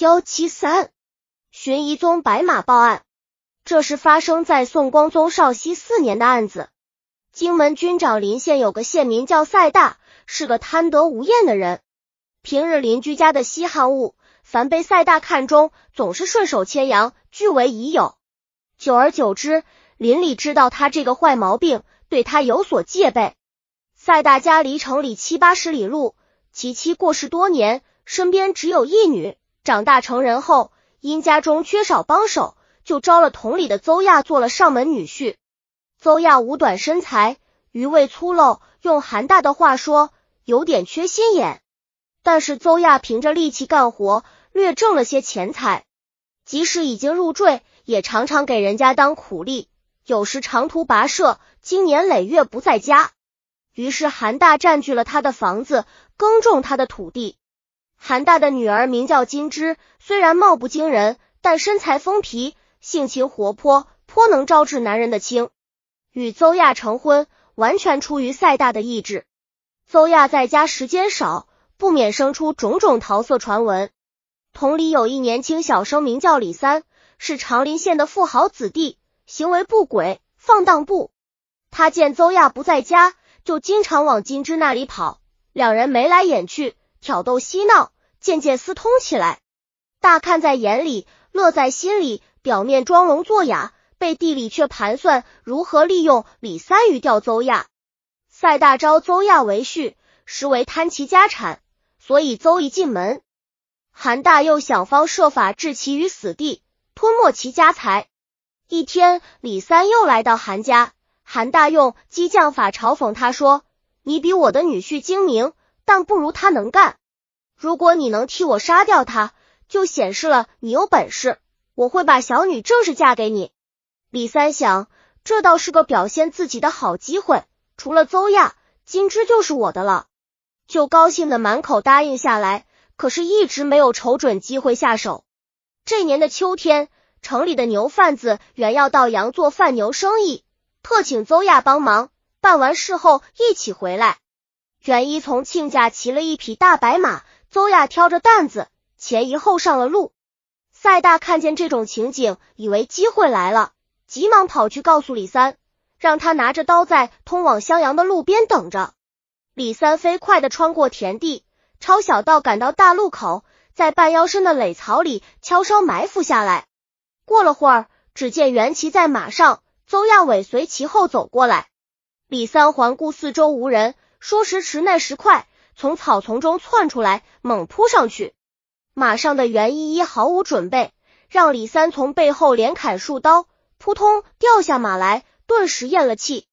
幺七三，寻遗宗白马报案。这是发生在宋光宗绍熙四年的案子。荆门军长临县有个县民叫赛大，是个贪得无厌的人。平日邻居家的稀罕物，凡被赛大看中，总是顺手牵羊，据为己有。久而久之，邻里知道他这个坏毛病，对他有所戒备。赛大家离城里七八十里路，其妻过世多年，身边只有一女。长大成人后，因家中缺少帮手，就招了同里的邹亚做了上门女婿。邹亚五短身材，余味粗陋，用韩大的话说，有点缺心眼。但是邹亚凭着力气干活，略挣了些钱财。即使已经入赘，也常常给人家当苦力，有时长途跋涉，经年累月不在家。于是韩大占据了他的房子，耕种他的土地。韩大的女儿名叫金枝，虽然貌不惊人，但身材丰皮，性情活泼，颇能招致男人的青。与邹亚成婚，完全出于赛大的意志。邹亚在家时间少，不免生出种种桃色传闻。同里有一年轻小生，名叫李三，是长林县的富豪子弟，行为不轨，放荡不。他见邹亚不在家，就经常往金枝那里跑，两人眉来眼去。挑逗嬉闹，渐渐私通起来。大看在眼里，乐在心里，表面装聋作哑，背地里却盘算如何利用李三鱼钓邹亚。赛大招邹亚为婿，实为贪其家产，所以邹一进门，韩大又想方设法置其于死地，吞没其家财。一天，李三又来到韩家，韩大用激将法嘲讽他说：“你比我的女婿精明。”但不如他能干。如果你能替我杀掉他，就显示了你有本事。我会把小女正式嫁给你。李三想，这倒是个表现自己的好机会。除了邹亚，金枝就是我的了，就高兴的满口答应下来。可是，一直没有瞅准机会下手。这年的秋天，城里的牛贩子原要到阳做贩牛生意，特请邹亚帮忙。办完事后，一起回来。袁一从亲家骑了一匹大白马，邹亚挑着担子前一后上了路。赛大看见这种情景，以为机会来了，急忙跑去告诉李三，让他拿着刀在通往襄阳的路边等着。李三飞快的穿过田地，抄小道赶到大路口，在半腰深的垒草里悄悄埋伏下来。过了会儿，只见袁骑在马上，邹亚尾随其后走过来。李三环顾四周无人。说时迟，那时快，从草丛中窜出来，猛扑上去。马上的袁依依毫无准备，让李三从背后连砍数刀，扑通掉下马来，顿时咽了气。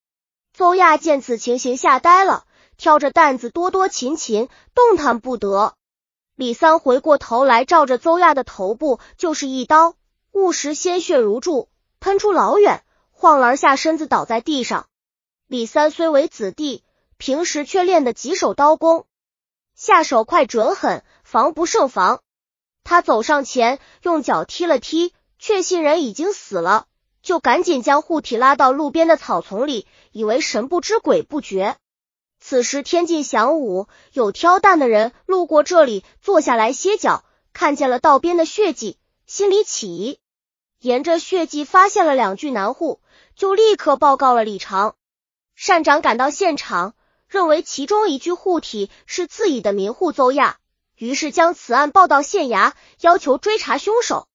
邹亚见此情形，吓呆了，挑着担子多多勤勤，动弹不得。李三回过头来，照着邹亚的头部就是一刀，误时鲜血如注，喷出老远，晃了下身子，倒在地上。李三虽为子弟。平时却练得几手刀工，下手快准狠，防不胜防。他走上前，用脚踢了踢，确信人已经死了，就赶紧将护体拉到路边的草丛里，以为神不知鬼不觉。此时天近晌午，有挑担的人路过这里，坐下来歇脚，看见了道边的血迹，心里起疑，沿着血迹发现了两具男户，就立刻报告了李长善长，赶到现场。认为其中一具护体是自己的民户邹亚，于是将此案报到县衙，要求追查凶手。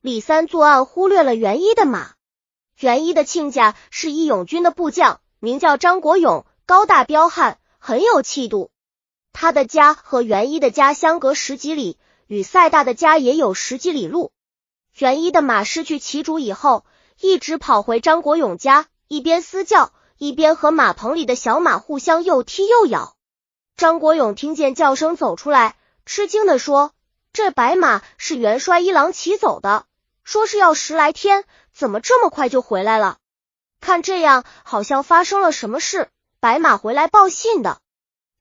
李三作案忽略了袁一的马，袁一的亲家是义勇军的部将，名叫张国勇，高大彪悍，很有气度。他的家和袁一的家相隔十几里，与赛大的家也有十几里路。袁一的马失去骑主以后，一直跑回张国勇家，一边嘶叫。一边和马棚里的小马互相又踢又咬，张国勇听见叫声走出来，吃惊的说：“这白马是元帅一郎骑走的，说是要十来天，怎么这么快就回来了？看这样，好像发生了什么事。白马回来报信的。”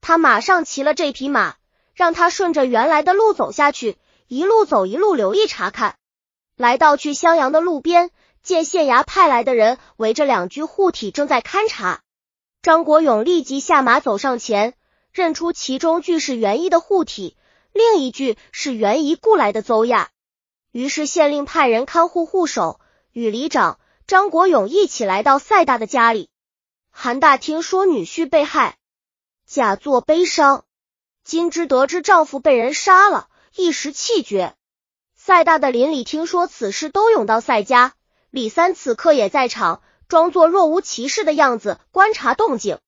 他马上骑了这匹马，让他顺着原来的路走下去，一路走一路留意查看。来到去襄阳的路边。见县衙派来的人围着两具护体正在勘察，张国勇立即下马走上前，认出其中俱是袁一的护体，另一具是袁姨雇来的邹亚。于是县令派人看护护手，与里长张国勇一起来到赛大的家里。韩大听说女婿被害，假作悲伤。金枝得知丈夫被人杀了，一时气绝。赛大的邻里听说此事，都涌到赛家。李三此刻也在场，装作若无其事的样子观察动静。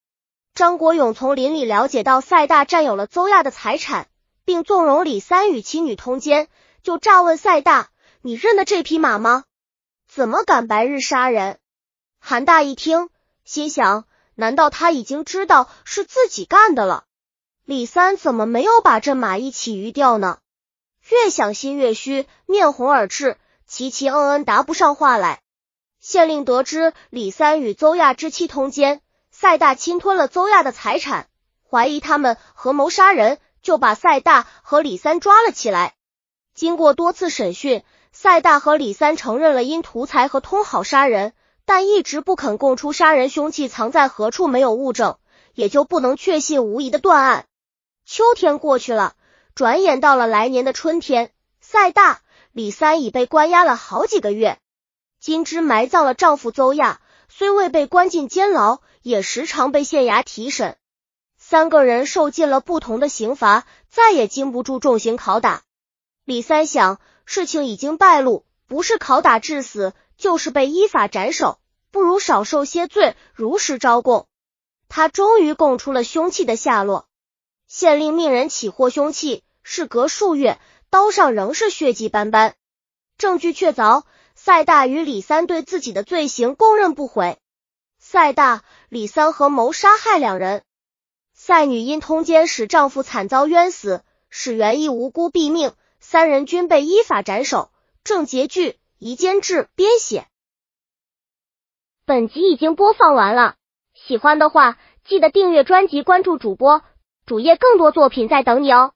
张国勇从邻里了解到赛大占有了邹亚的财产，并纵容李三与其女通奸。就诈问赛大：“你认得这匹马吗？怎么敢白日杀人？”韩大一听，心想：难道他已经知道是自己干的了？李三怎么没有把这马一起鱼掉呢？越想心越虚，面红耳赤，齐齐嗯嗯答不上话来。县令得知李三与邹亚之妻通奸，赛大侵吞了邹亚的财产，怀疑他们合谋杀人，就把赛大和李三抓了起来。经过多次审讯，赛大和李三承认了因图财和通好杀人，但一直不肯供出杀人凶器藏在何处，没有物证，也就不能确信无疑的断案。秋天过去了，转眼到了来年的春天，赛大、李三已被关押了好几个月。金枝埋葬了丈夫邹亚，虽未被关进监牢，也时常被县衙提审。三个人受尽了不同的刑罚，再也经不住重刑拷打。李三想，事情已经败露，不是拷打致死，就是被依法斩首，不如少受些罪，如实招供。他终于供出了凶器的下落。县令命人起获凶器，事隔数月，刀上仍是血迹斑斑，证据确凿。赛大与李三对自己的罪行供认不讳。赛大、李三合谋杀害两人。赛女因通奸使丈夫惨遭冤死，使原意无辜毙命。三人均被依法斩首。郑结句，宜监制编写。本集已经播放完了，喜欢的话记得订阅专辑，关注主播主页，更多作品在等你哦。